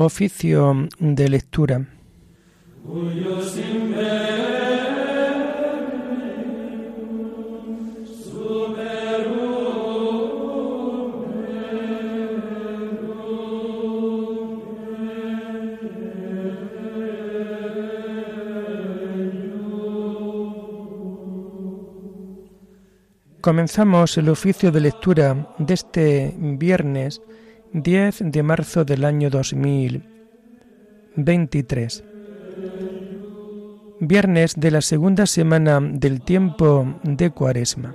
Oficio de lectura. Comenzamos el oficio de lectura de este viernes 10 de marzo del año 2023. Viernes de la segunda semana del tiempo de Cuaresma.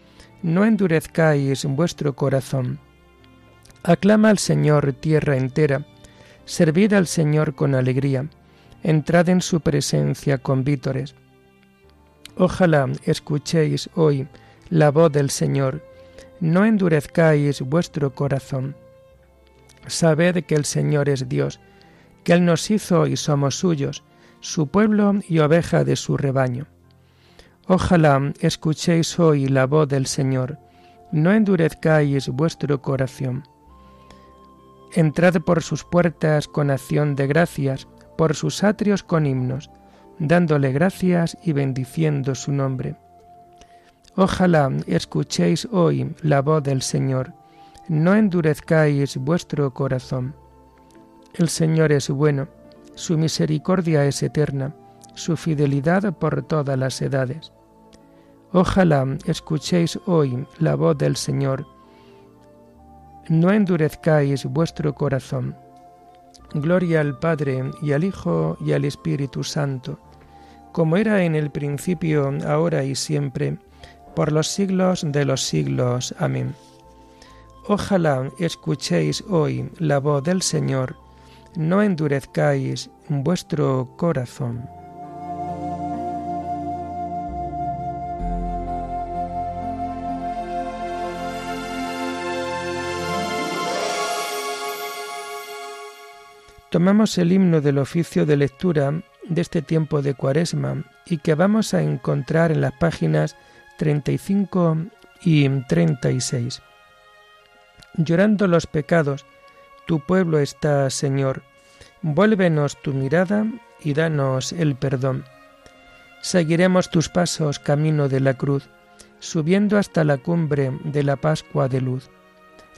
no endurezcáis vuestro corazón. Aclama al Señor tierra entera, servid al Señor con alegría, entrad en su presencia con vítores. Ojalá escuchéis hoy la voz del Señor, no endurezcáis vuestro corazón. Sabed que el Señor es Dios, que Él nos hizo y somos suyos, su pueblo y oveja de su rebaño. Ojalá escuchéis hoy la voz del Señor, no endurezcáis vuestro corazón. Entrad por sus puertas con acción de gracias, por sus atrios con himnos, dándole gracias y bendiciendo su nombre. Ojalá escuchéis hoy la voz del Señor, no endurezcáis vuestro corazón. El Señor es bueno, su misericordia es eterna, su fidelidad por todas las edades. Ojalá escuchéis hoy la voz del Señor. No endurezcáis vuestro corazón. Gloria al Padre y al Hijo y al Espíritu Santo, como era en el principio, ahora y siempre, por los siglos de los siglos. Amén. Ojalá escuchéis hoy la voz del Señor, no endurezcáis vuestro corazón. Tomamos el himno del oficio de lectura de este tiempo de Cuaresma y que vamos a encontrar en las páginas 35 y 36. Llorando los pecados, tu pueblo está, Señor, vuélvenos tu mirada y danos el perdón. Seguiremos tus pasos camino de la cruz, subiendo hasta la cumbre de la Pascua de luz.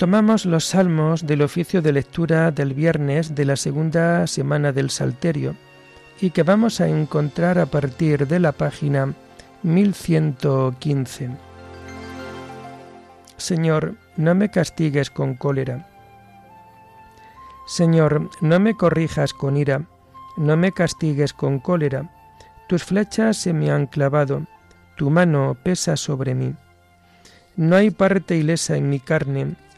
Tomamos los salmos del oficio de lectura del viernes de la segunda semana del Salterio y que vamos a encontrar a partir de la página 1115. Señor, no me castigues con cólera. Señor, no me corrijas con ira, no me castigues con cólera. Tus flechas se me han clavado, tu mano pesa sobre mí. No hay parte ilesa en mi carne,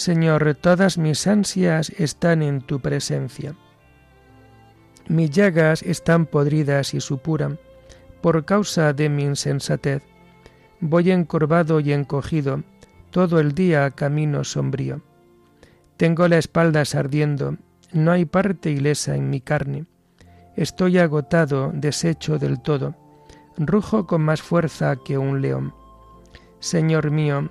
Señor, todas mis ansias están en tu presencia. Mis llagas están podridas y supuran por causa de mi insensatez. Voy encorvado y encogido, todo el día camino sombrío. Tengo la espalda ardiendo, no hay parte ilesa en mi carne. Estoy agotado, deshecho del todo. Rujo con más fuerza que un león. Señor mío,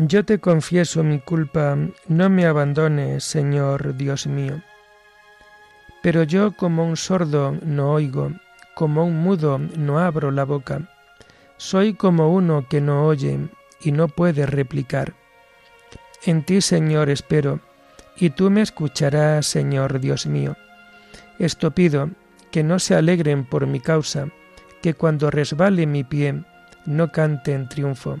Yo te confieso mi culpa, no me abandones, Señor Dios mío. Pero yo como un sordo no oigo, como un mudo no abro la boca. Soy como uno que no oye y no puede replicar. En ti, Señor, espero, y tú me escucharás, Señor Dios mío. Esto pido, que no se alegren por mi causa, que cuando resbale mi pie, no cante en triunfo.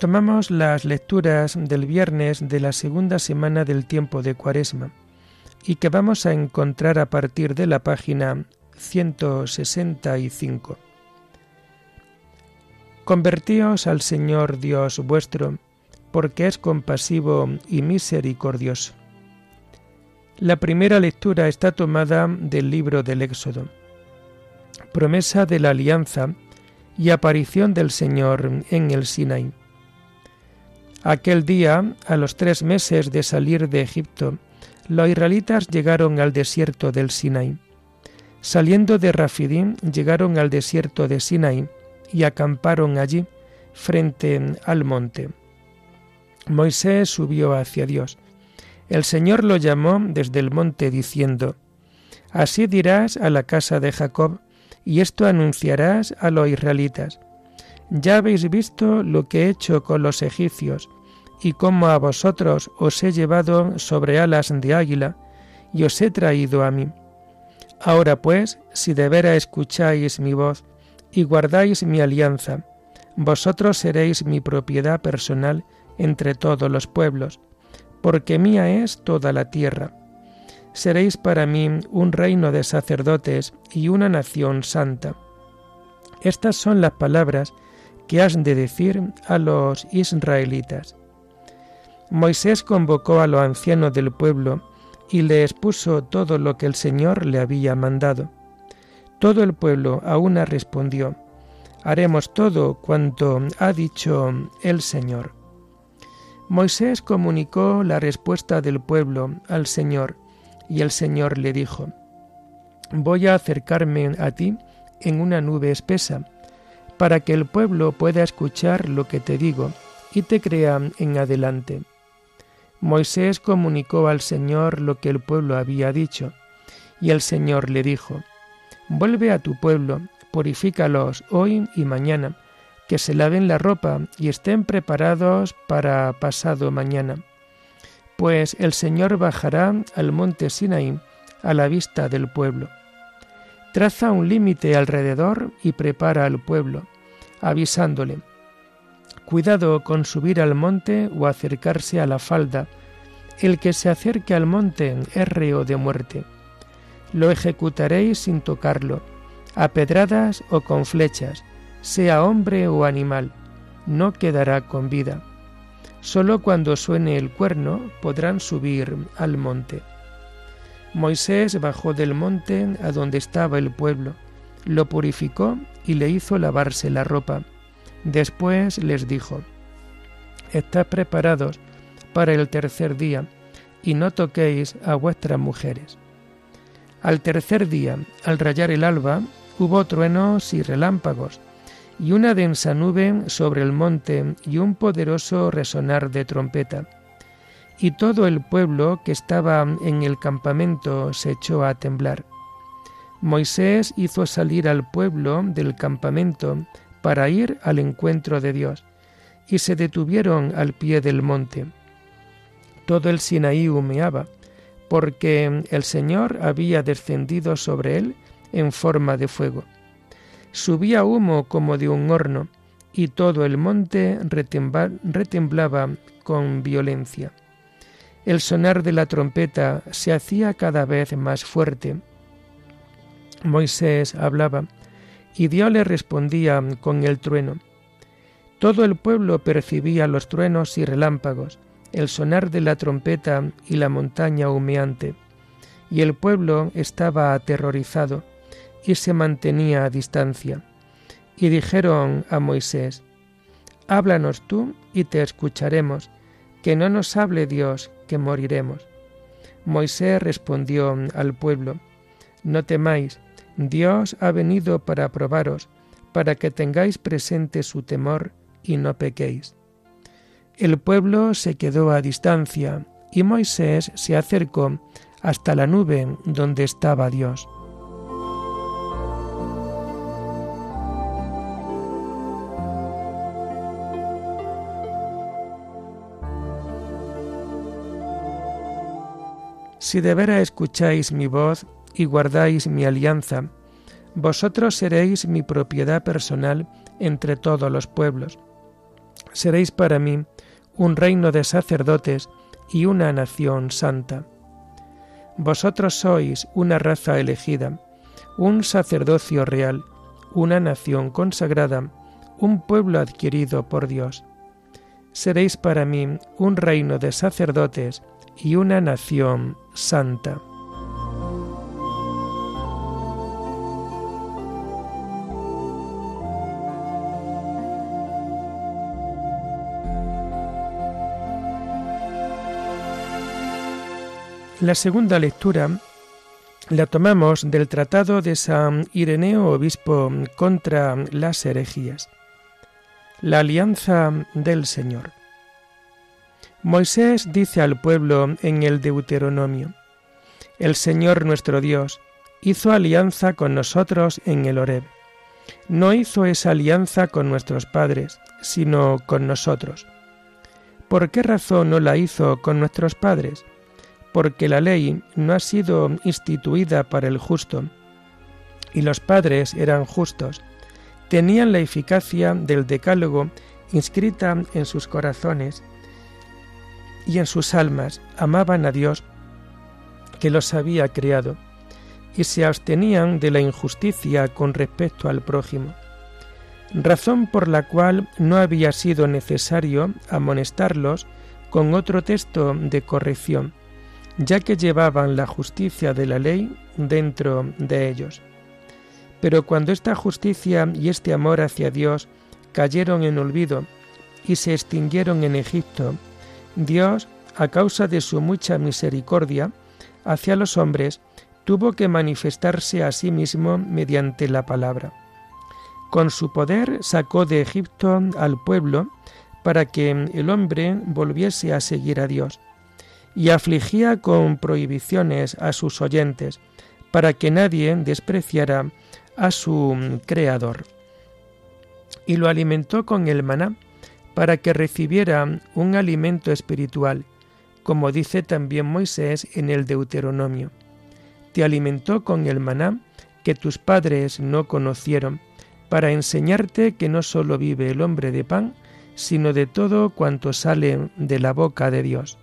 Tomamos las lecturas del viernes de la segunda semana del tiempo de Cuaresma y que vamos a encontrar a partir de la página 165. Convertíos al Señor Dios vuestro, porque es compasivo y misericordioso. La primera lectura está tomada del libro del Éxodo. Promesa de la alianza y aparición del Señor en el Sinaí. Aquel día, a los tres meses de salir de Egipto, los israelitas llegaron al desierto del Sinaí. Saliendo de Rafidim, llegaron al desierto de Sinaí y acamparon allí, frente al monte. Moisés subió hacia Dios. El Señor lo llamó desde el monte diciendo, Así dirás a la casa de Jacob, y esto anunciarás a los israelitas ya habéis visto lo que he hecho con los egipcios, y cómo a vosotros os he llevado sobre alas de águila, y os he traído a mí. Ahora pues, si de veras escucháis mi voz, y guardáis mi alianza, vosotros seréis mi propiedad personal entre todos los pueblos, porque mía es toda la tierra. Seréis para mí un reino de sacerdotes y una nación santa. Estas son las palabras que has de decir a los israelitas. Moisés convocó a los ancianos del pueblo y le expuso todo lo que el Señor le había mandado. Todo el pueblo a una respondió, haremos todo cuanto ha dicho el Señor. Moisés comunicó la respuesta del pueblo al Señor, y el Señor le dijo, Voy a acercarme a ti en una nube espesa, para que el pueblo pueda escuchar lo que te digo y te crea en adelante. Moisés comunicó al Señor lo que el pueblo había dicho, y el Señor le dijo, Vuelve a tu pueblo, purifícalos hoy y mañana, que se laven la ropa y estén preparados para pasado mañana. Pues el Señor bajará al monte Sinaí a la vista del pueblo. Traza un límite alrededor y prepara al pueblo, avisándole, Cuidado con subir al monte o acercarse a la falda. El que se acerque al monte es reo de muerte. Lo ejecutaréis sin tocarlo, a pedradas o con flechas, sea hombre o animal, no quedará con vida. Solo cuando suene el cuerno podrán subir al monte. Moisés bajó del monte a donde estaba el pueblo, lo purificó y le hizo lavarse la ropa. Después les dijo, Estad preparados para el tercer día, y no toquéis a vuestras mujeres. Al tercer día, al rayar el alba, hubo truenos y relámpagos, y una densa nube sobre el monte y un poderoso resonar de trompeta. Y todo el pueblo que estaba en el campamento se echó a temblar. Moisés hizo salir al pueblo del campamento para ir al encuentro de Dios, y se detuvieron al pie del monte. Todo el Sinaí humeaba, porque el Señor había descendido sobre él en forma de fuego. Subía humo como de un horno, y todo el monte retemblaba con violencia. El sonar de la trompeta se hacía cada vez más fuerte. Moisés hablaba, y Dios le respondía con el trueno. Todo el pueblo percibía los truenos y relámpagos, el sonar de la trompeta y la montaña humeante, y el pueblo estaba aterrorizado y se mantenía a distancia. Y dijeron a Moisés, Háblanos tú y te escucharemos, que no nos hable Dios, que moriremos. Moisés respondió al pueblo, No temáis, Dios ha venido para probaros, para que tengáis presente su temor y no pequéis. El pueblo se quedó a distancia y Moisés se acercó hasta la nube donde estaba Dios. Si de veras escucháis mi voz y guardáis mi alianza, vosotros seréis mi propiedad personal entre todos los pueblos. Seréis para mí un reino de sacerdotes y una nación santa. Vosotros sois una raza elegida, un sacerdocio real, una nación consagrada, un pueblo adquirido por Dios. Seréis para mí un reino de sacerdotes y una nación santa. La segunda lectura la tomamos del Tratado de San Ireneo Obispo contra las herejías. La alianza del Señor. Moisés dice al pueblo en el Deuteronomio, El Señor nuestro Dios hizo alianza con nosotros en el Horeb. No hizo esa alianza con nuestros padres, sino con nosotros. ¿Por qué razón no la hizo con nuestros padres? Porque la ley no ha sido instituida para el justo, y los padres eran justos, tenían la eficacia del decálogo inscrita en sus corazones y en sus almas, amaban a Dios que los había creado, y se abstenían de la injusticia con respecto al prójimo, razón por la cual no había sido necesario amonestarlos con otro texto de corrección, ya que llevaban la justicia de la ley dentro de ellos. Pero cuando esta justicia y este amor hacia Dios cayeron en olvido y se extinguieron en Egipto, Dios, a causa de su mucha misericordia hacia los hombres, tuvo que manifestarse a sí mismo mediante la palabra. Con su poder sacó de Egipto al pueblo para que el hombre volviese a seguir a Dios, y afligía con prohibiciones a sus oyentes, para que nadie despreciara a su Creador. Y lo alimentó con el maná, para que recibiera un alimento espiritual, como dice también Moisés en el Deuteronomio. Te alimentó con el maná que tus padres no conocieron, para enseñarte que no sólo vive el hombre de pan, sino de todo cuanto sale de la boca de Dios.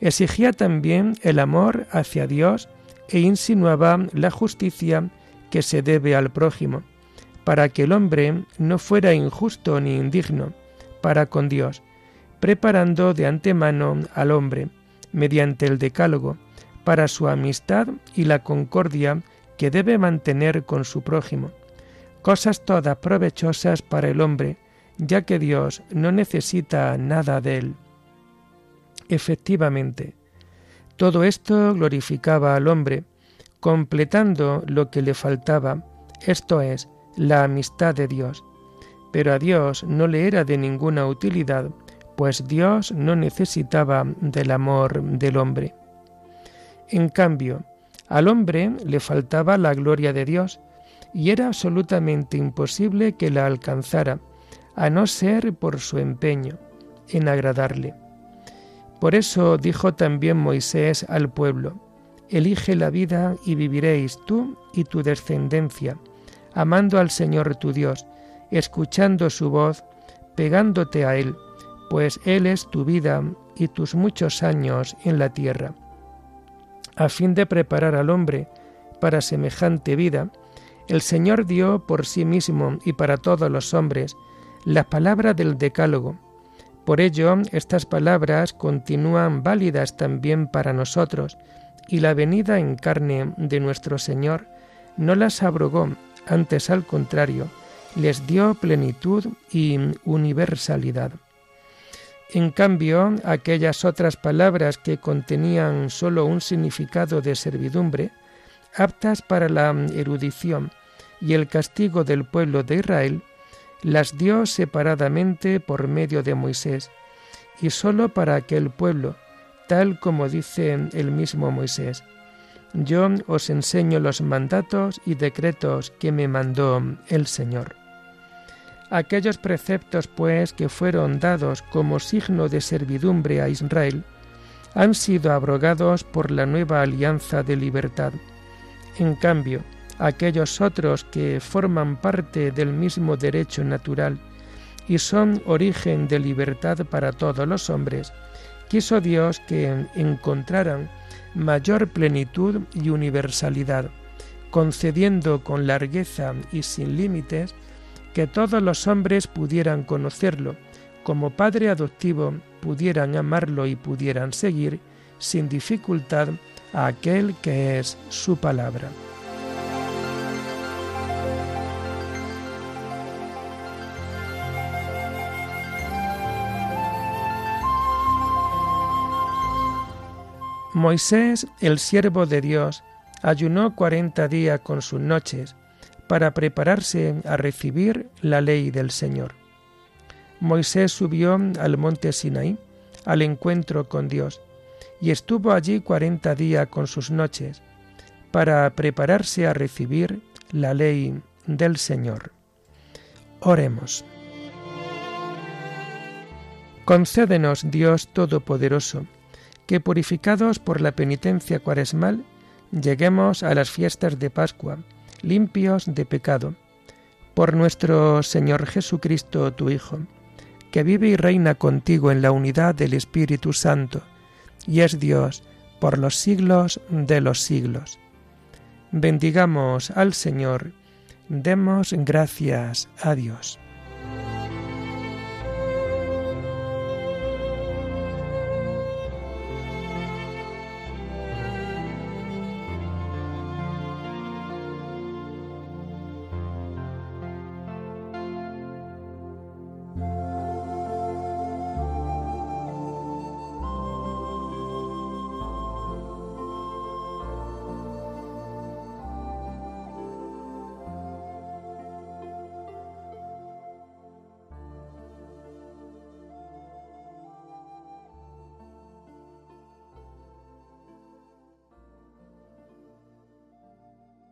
Exigía también el amor hacia Dios e insinuaba la justicia que se debe al prójimo, para que el hombre no fuera injusto ni indigno para con Dios, preparando de antemano al hombre, mediante el decálogo, para su amistad y la concordia que debe mantener con su prójimo, cosas todas provechosas para el hombre, ya que Dios no necesita nada de él. Efectivamente, todo esto glorificaba al hombre, completando lo que le faltaba, esto es, la amistad de Dios. Pero a Dios no le era de ninguna utilidad, pues Dios no necesitaba del amor del hombre. En cambio, al hombre le faltaba la gloria de Dios, y era absolutamente imposible que la alcanzara, a no ser por su empeño en agradarle. Por eso dijo también Moisés al pueblo, Elige la vida y viviréis tú y tu descendencia, amando al Señor tu Dios, escuchando su voz, pegándote a Él, pues Él es tu vida y tus muchos años en la tierra. A fin de preparar al hombre para semejante vida, el Señor dio por sí mismo y para todos los hombres la palabra del Decálogo. Por ello, estas palabras continúan válidas también para nosotros, y la venida en carne de nuestro Señor no las abrogó, antes al contrario, les dio plenitud y universalidad. En cambio, aquellas otras palabras que contenían sólo un significado de servidumbre, aptas para la erudición y el castigo del pueblo de Israel, las dio separadamente por medio de Moisés, y sólo para aquel pueblo, tal como dice el mismo Moisés. Yo os enseño los mandatos y decretos que me mandó el Señor. Aquellos preceptos, pues, que fueron dados como signo de servidumbre a Israel, han sido abrogados por la nueva alianza de libertad. En cambio, aquellos otros que forman parte del mismo derecho natural y son origen de libertad para todos los hombres, quiso Dios que encontraran mayor plenitud y universalidad, concediendo con largueza y sin límites que todos los hombres pudieran conocerlo, como Padre adoptivo pudieran amarlo y pudieran seguir sin dificultad a aquel que es su palabra. Moisés, el siervo de Dios, ayunó cuarenta días con sus noches para prepararse a recibir la ley del Señor. Moisés subió al monte Sinaí al encuentro con Dios y estuvo allí cuarenta días con sus noches para prepararse a recibir la ley del Señor. Oremos. Concédenos, Dios Todopoderoso, que purificados por la penitencia cuaresmal, lleguemos a las fiestas de Pascua, limpios de pecado, por nuestro Señor Jesucristo, tu Hijo, que vive y reina contigo en la unidad del Espíritu Santo, y es Dios por los siglos de los siglos. Bendigamos al Señor, demos gracias a Dios.